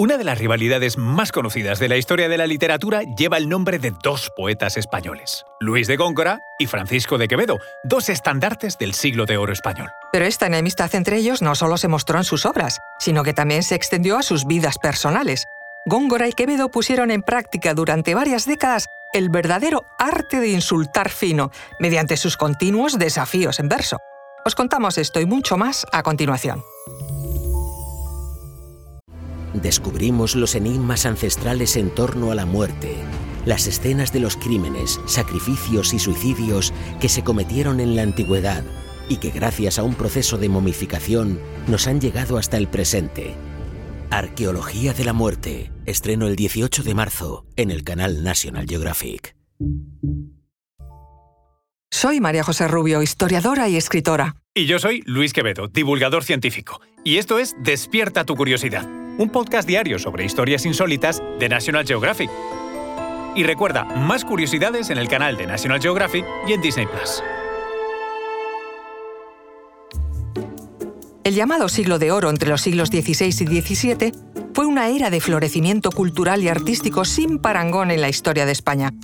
Una de las rivalidades más conocidas de la historia de la literatura lleva el nombre de dos poetas españoles, Luis de Góngora y Francisco de Quevedo, dos estandartes del siglo de oro español. Pero esta enemistad entre ellos no solo se mostró en sus obras, sino que también se extendió a sus vidas personales. Góngora y Quevedo pusieron en práctica durante varias décadas el verdadero arte de insultar fino, mediante sus continuos desafíos en verso. Os contamos esto y mucho más a continuación descubrimos los enigmas ancestrales en torno a la muerte, las escenas de los crímenes, sacrificios y suicidios que se cometieron en la antigüedad y que gracias a un proceso de momificación nos han llegado hasta el presente. Arqueología de la muerte, estreno el 18 de marzo en el canal National Geographic. Soy María José Rubio, historiadora y escritora. Y yo soy Luis Quevedo, divulgador científico. Y esto es Despierta tu curiosidad un podcast diario sobre historias insólitas de National Geographic. Y recuerda, más curiosidades en el canal de National Geographic y en Disney Plus. El llamado siglo de oro entre los siglos XVI y XVII fue una era de florecimiento cultural y artístico sin parangón en la historia de España.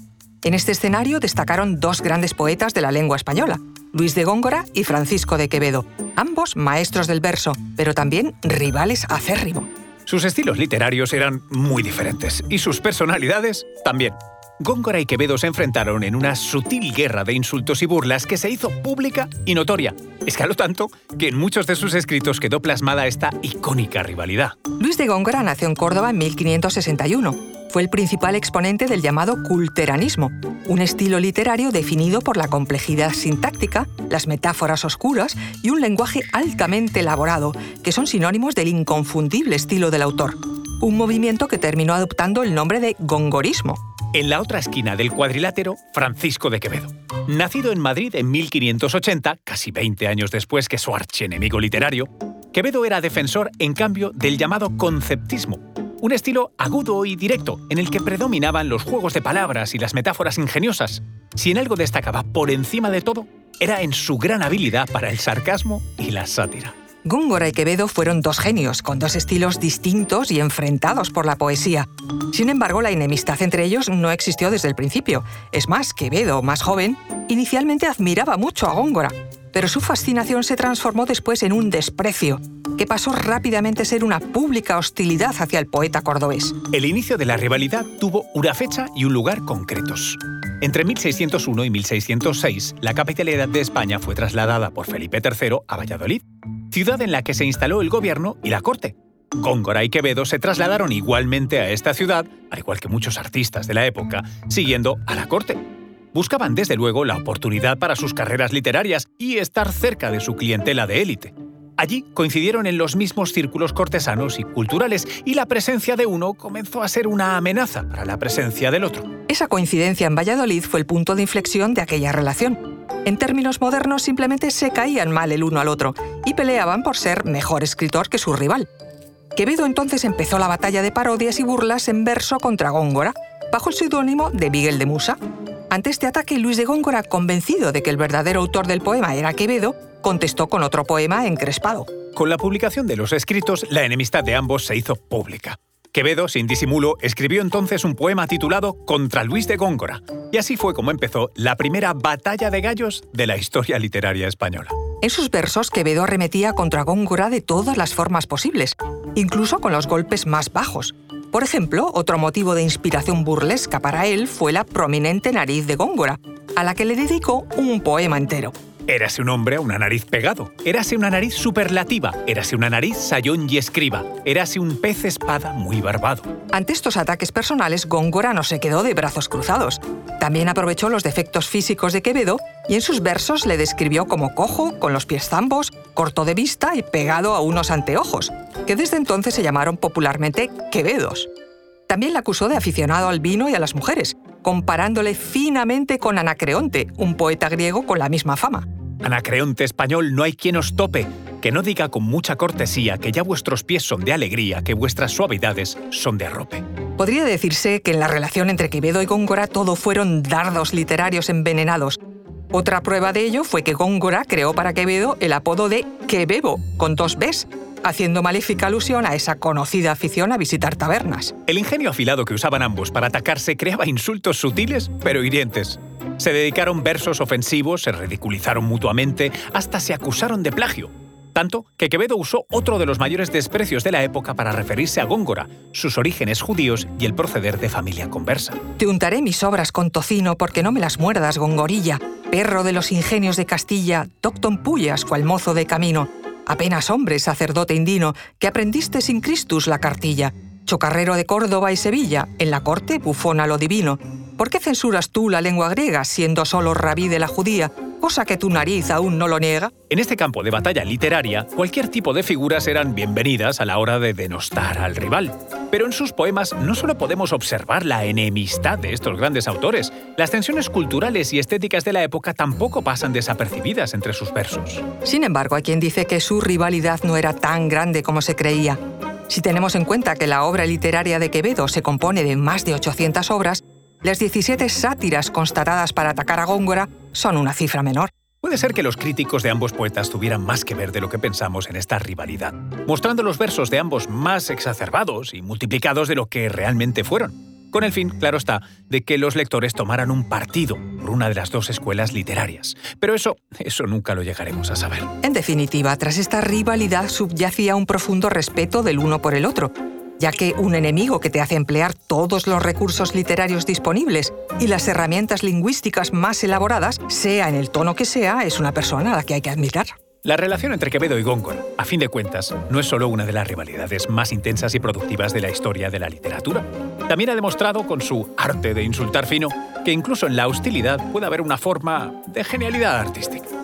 En este escenario destacaron dos grandes poetas de la lengua española, Luis de Góngora y Francisco de Quevedo, ambos maestros del verso, pero también rivales acérrimos. Sus estilos literarios eran muy diferentes y sus personalidades también. Góngora y Quevedo se enfrentaron en una sutil guerra de insultos y burlas que se hizo pública y notoria. Escaló tanto que en muchos de sus escritos quedó plasmada esta icónica rivalidad. Luis de Góngora nació en Córdoba en 1561. Fue el principal exponente del llamado culteranismo, un estilo literario definido por la complejidad sintáctica, las metáforas oscuras y un lenguaje altamente elaborado, que son sinónimos del inconfundible estilo del autor. Un movimiento que terminó adoptando el nombre de gongorismo. En la otra esquina del cuadrilátero, Francisco de Quevedo. Nacido en Madrid en 1580, casi 20 años después que su archienemigo literario, Quevedo era defensor, en cambio, del llamado conceptismo, un estilo agudo y directo, en el que predominaban los juegos de palabras y las metáforas ingeniosas. Si en algo destacaba por encima de todo, era en su gran habilidad para el sarcasmo y la sátira. Góngora y Quevedo fueron dos genios, con dos estilos distintos y enfrentados por la poesía. Sin embargo, la enemistad entre ellos no existió desde el principio. Es más, Quevedo, más joven, inicialmente admiraba mucho a Góngora, pero su fascinación se transformó después en un desprecio, que pasó rápidamente a ser una pública hostilidad hacia el poeta cordobés. El inicio de la rivalidad tuvo una fecha y un lugar concretos. Entre 1601 y 1606, la capitalidad de España fue trasladada por Felipe III a Valladolid, ciudad en la que se instaló el gobierno y la corte. Góngora y Quevedo se trasladaron igualmente a esta ciudad, al igual que muchos artistas de la época, siguiendo a la corte buscaban desde luego la oportunidad para sus carreras literarias y estar cerca de su clientela de élite. Allí coincidieron en los mismos círculos cortesanos y culturales y la presencia de uno comenzó a ser una amenaza para la presencia del otro. Esa coincidencia en Valladolid fue el punto de inflexión de aquella relación. En términos modernos simplemente se caían mal el uno al otro y peleaban por ser mejor escritor que su rival. Quevedo entonces empezó la batalla de parodias y burlas en verso contra Góngora, bajo el seudónimo de Miguel de Musa. Ante este ataque, Luis de Góngora, convencido de que el verdadero autor del poema era Quevedo, contestó con otro poema encrespado. Con la publicación de los escritos, la enemistad de ambos se hizo pública. Quevedo, sin disimulo, escribió entonces un poema titulado Contra Luis de Góngora, y así fue como empezó la primera batalla de gallos de la historia literaria española. En sus versos, Quevedo arremetía contra Góngora de todas las formas posibles, incluso con los golpes más bajos, por ejemplo, otro motivo de inspiración burlesca para él fue la prominente nariz de Góngora, a la que le dedicó un poema entero. Érase un hombre a una nariz pegado. Érase una nariz superlativa. Érase una nariz sayón y escriba. Érase un pez espada muy barbado. Ante estos ataques personales, Góngora no se quedó de brazos cruzados. También aprovechó los defectos físicos de Quevedo y en sus versos le describió como cojo, con los pies zambos, corto de vista y pegado a unos anteojos, que desde entonces se llamaron popularmente Quevedos. También le acusó de aficionado al vino y a las mujeres, comparándole finamente con Anacreonte, un poeta griego con la misma fama. Anacreonte español, no hay quien os tope, que no diga con mucha cortesía que ya vuestros pies son de alegría, que vuestras suavidades son de arrope. Podría decirse que en la relación entre Quevedo y Góngora todo fueron dardos literarios envenenados. Otra prueba de ello fue que Góngora creó para Quevedo el apodo de Quebebo, con dos Bs, haciendo maléfica alusión a esa conocida afición a visitar tabernas. El ingenio afilado que usaban ambos para atacarse creaba insultos sutiles pero hirientes. Se dedicaron versos ofensivos, se ridiculizaron mutuamente, hasta se acusaron de plagio. Tanto que Quevedo usó otro de los mayores desprecios de la época para referirse a Góngora, sus orígenes judíos y el proceder de familia conversa. Te untaré mis obras con tocino porque no me las muerdas, Gongorilla, perro de los ingenios de Castilla, docton Pullas, cual mozo de camino, apenas hombre, sacerdote indino, que aprendiste sin Cristus la cartilla, chocarrero de Córdoba y Sevilla, en la corte bufona lo divino. ¿Por qué censuras tú la lengua griega, siendo solo rabí de la judía, cosa que tu nariz aún no lo niega? En este campo de batalla literaria, cualquier tipo de figuras eran bienvenidas a la hora de denostar al rival. Pero en sus poemas no solo podemos observar la enemistad de estos grandes autores, las tensiones culturales y estéticas de la época tampoco pasan desapercibidas entre sus versos. Sin embargo, hay quien dice que su rivalidad no era tan grande como se creía. Si tenemos en cuenta que la obra literaria de Quevedo se compone de más de 800 obras, las 17 sátiras constatadas para atacar a Góngora son una cifra menor. Puede ser que los críticos de ambos poetas tuvieran más que ver de lo que pensamos en esta rivalidad, mostrando los versos de ambos más exacerbados y multiplicados de lo que realmente fueron, con el fin, claro está, de que los lectores tomaran un partido por una de las dos escuelas literarias. Pero eso, eso nunca lo llegaremos a saber. En definitiva, tras esta rivalidad subyacía un profundo respeto del uno por el otro, ya que un enemigo que te hace emplear todos los recursos literarios disponibles y las herramientas lingüísticas más elaboradas, sea en el tono que sea, es una persona a la que hay que admirar. La relación entre Quevedo y Góngora, a fin de cuentas, no es solo una de las rivalidades más intensas y productivas de la historia de la literatura. También ha demostrado con su arte de insultar fino que incluso en la hostilidad puede haber una forma de genialidad artística.